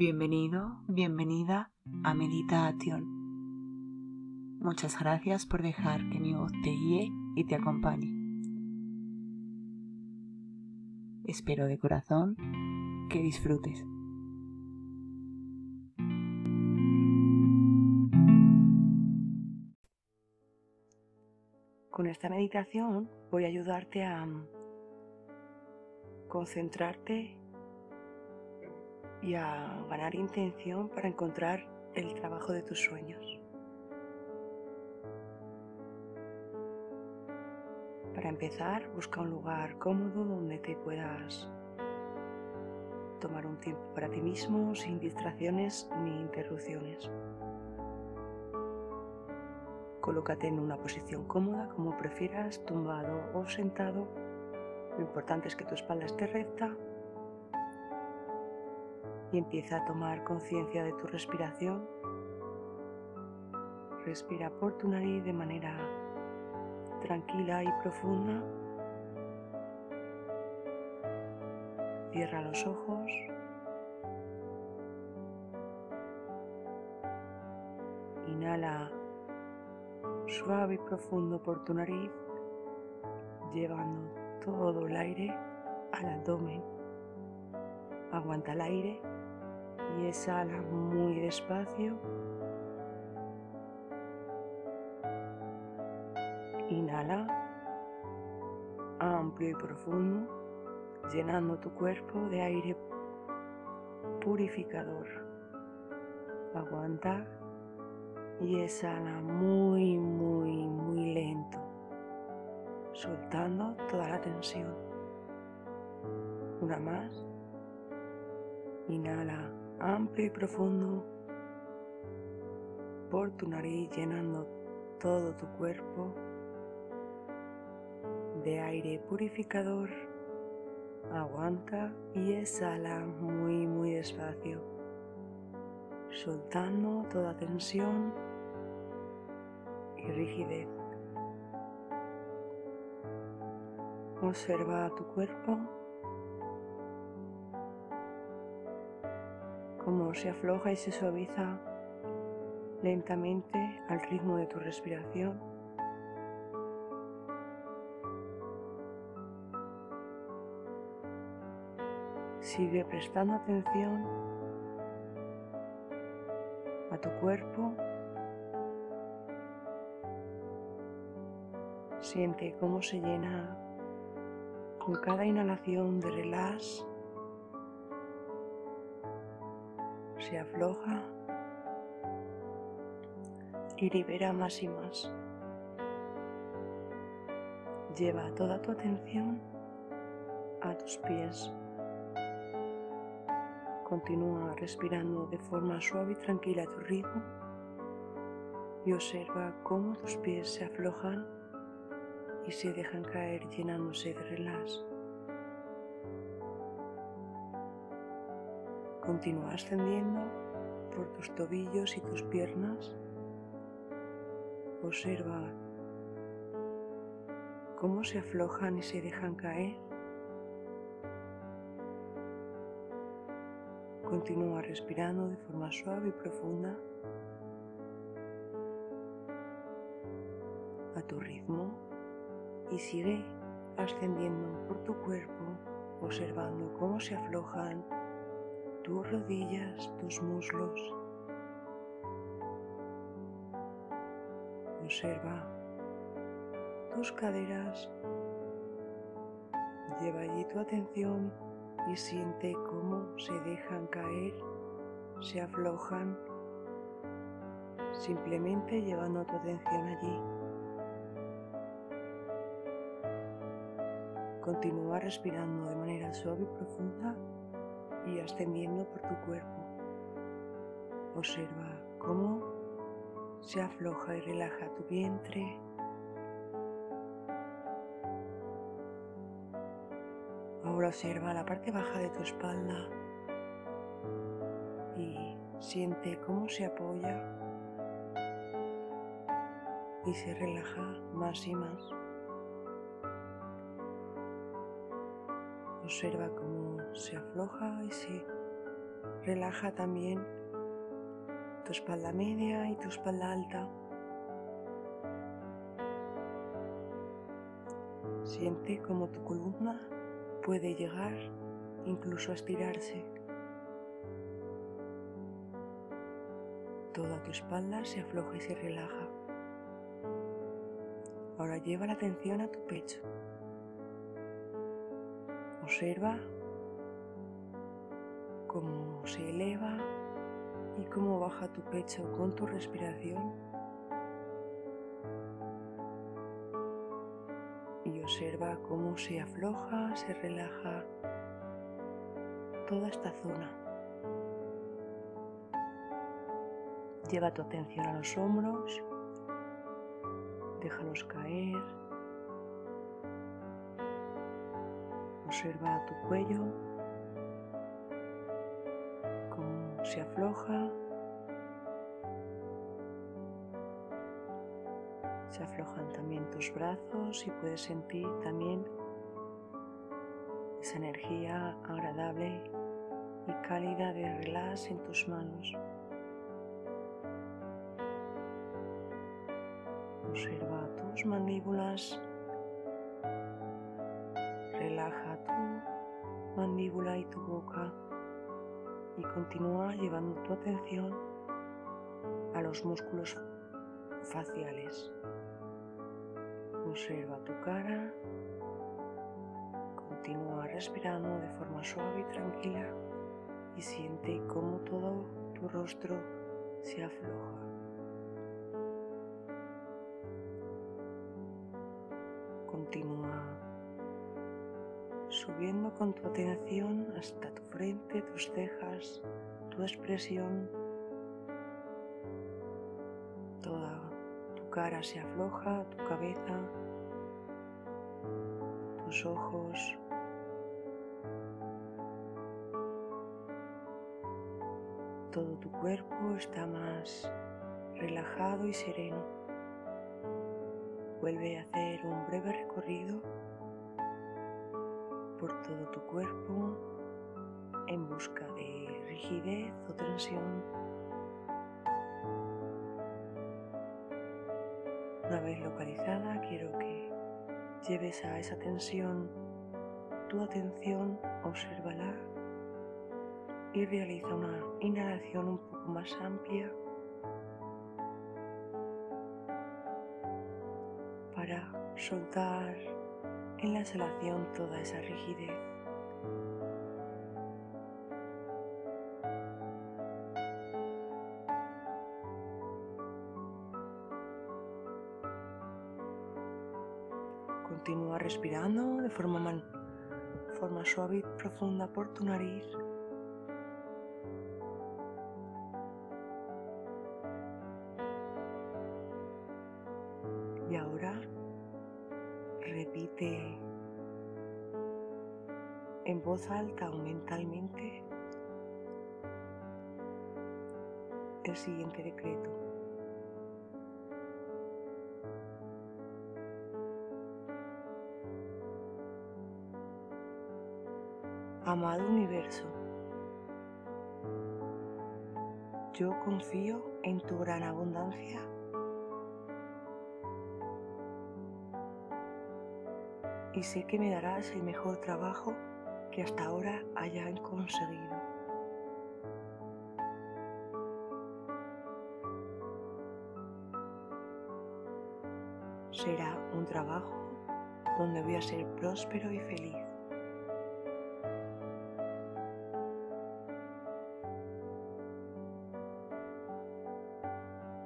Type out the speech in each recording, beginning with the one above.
Bienvenido, bienvenida a Meditación. Muchas gracias por dejar que mi voz te guíe y te acompañe. Espero de corazón que disfrutes. Con esta meditación voy a ayudarte a concentrarte y a ganar intención para encontrar el trabajo de tus sueños. Para empezar, busca un lugar cómodo donde te puedas tomar un tiempo para ti mismo sin distracciones ni interrupciones. Colócate en una posición cómoda, como prefieras, tumbado o sentado. Lo importante es que tu espalda esté recta y empieza a tomar conciencia de tu respiración. Respira por tu nariz de manera tranquila y profunda. Cierra los ojos. Inhala suave y profundo por tu nariz, llevando todo el aire al abdomen. Aguanta el aire y exhala muy despacio. Inhala amplio y profundo, llenando tu cuerpo de aire purificador. Aguanta y exhala muy, muy, muy lento, soltando toda la tensión. Una más. Inhala amplio y profundo por tu nariz llenando todo tu cuerpo de aire purificador. Aguanta y exhala muy muy despacio, soltando toda tensión y rigidez. Observa tu cuerpo cómo se afloja y se suaviza lentamente al ritmo de tu respiración. Sigue prestando atención a tu cuerpo. Siente cómo se llena con cada inhalación de relax se afloja y libera más y más. Lleva toda tu atención a tus pies. Continúa respirando de forma suave y tranquila a tu ritmo y observa cómo tus pies se aflojan y se dejan caer llenándose de relax. Continúa ascendiendo por tus tobillos y tus piernas. Observa cómo se aflojan y se dejan caer. Continúa respirando de forma suave y profunda a tu ritmo y sigue ascendiendo por tu cuerpo observando cómo se aflojan tus rodillas, tus muslos. Observa tus caderas. Lleva allí tu atención y siente cómo se dejan caer, se aflojan, simplemente llevando tu atención allí. Continúa respirando de manera suave y profunda y ascendiendo por tu cuerpo. Observa cómo se afloja y relaja tu vientre. Ahora observa la parte baja de tu espalda y siente cómo se apoya y se relaja más y más. Observa cómo se afloja y se Relaja también tu espalda media y tu espalda alta. Siente como tu columna puede llegar incluso a estirarse. Toda tu espalda se afloja y se relaja. Ahora lleva la atención a tu pecho. Observa cómo se eleva y cómo baja tu pecho con tu respiración. Y observa cómo se afloja, se relaja toda esta zona. Lleva tu atención a los hombros déjalos caer. Observa tu cuello, se afloja. Se aflojan también tus brazos y puedes sentir también esa energía agradable y cálida de relax en tus manos. Observa tus mandíbulas. Relaja tu mandíbula y tu boca y continúa llevando tu atención a los músculos faciales. Observa tu cara. Continúa respirando de forma suave y tranquila y siente cómo todo tu rostro se afloja. Continúa subiendo con tu atención hasta tu frente, tus cejas, tu expresión. Toda tu cara se afloja, tu cabeza, tus ojos. Todo tu cuerpo está más relajado y sereno. Vuelve a hacer un breve recorrido por todo tu cuerpo en busca de rigidez o tensión. Una vez localizada, quiero que lleves a esa tensión tu atención, obsérvala y realiza una inhalación un poco más amplia soltar en la exhalación toda esa rigidez. Continúa respirando de forma, forma suave y profunda por tu nariz. Y ahora repite en voz alta o mentalmente el siguiente decreto. Amado universo, yo confío en tu gran abundancia y sé que me darás el mejor trabajo que hasta ahora hayan conseguido. Será un trabajo donde voy a ser próspero y feliz.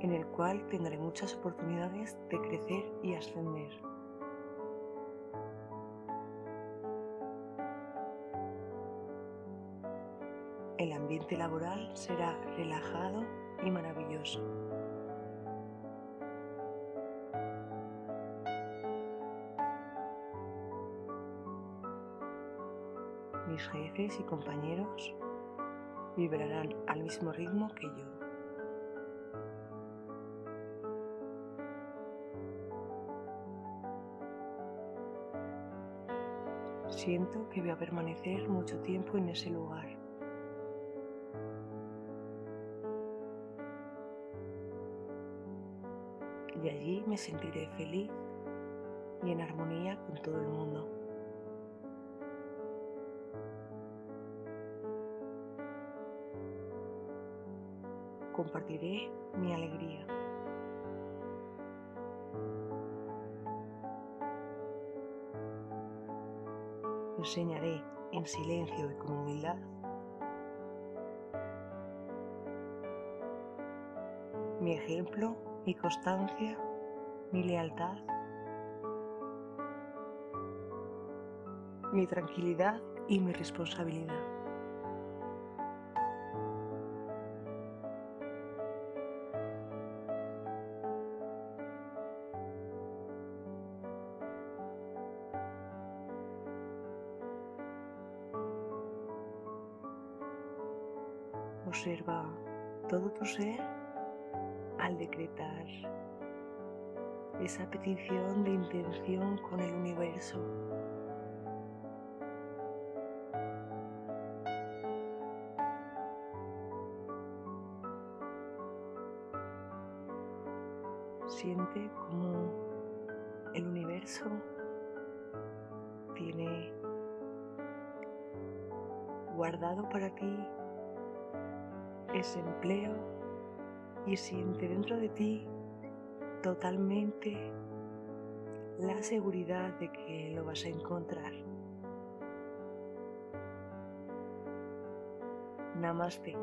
en el cual tendré muchas oportunidades de crecer y ascender. El ambiente laboral será relajado y maravilloso. Mis jefes y compañeros vibrarán al mismo ritmo que yo. Siento que voy a permanecer mucho tiempo en ese lugar. Me sentiré feliz y en armonía con todo el mundo. Compartiré mi alegría. Enseñaré en silencio y con humildad mi ejemplo, mi constancia, mi lealtad, mi tranquilidad y mi responsabilidad. Observa todo tu ser al decretar esa petición de intención con el universo. Siente como el universo tiene guardado para ti ese empleo y siente dentro de ti totalmente la seguridad de que lo vas a encontrar. Namaste.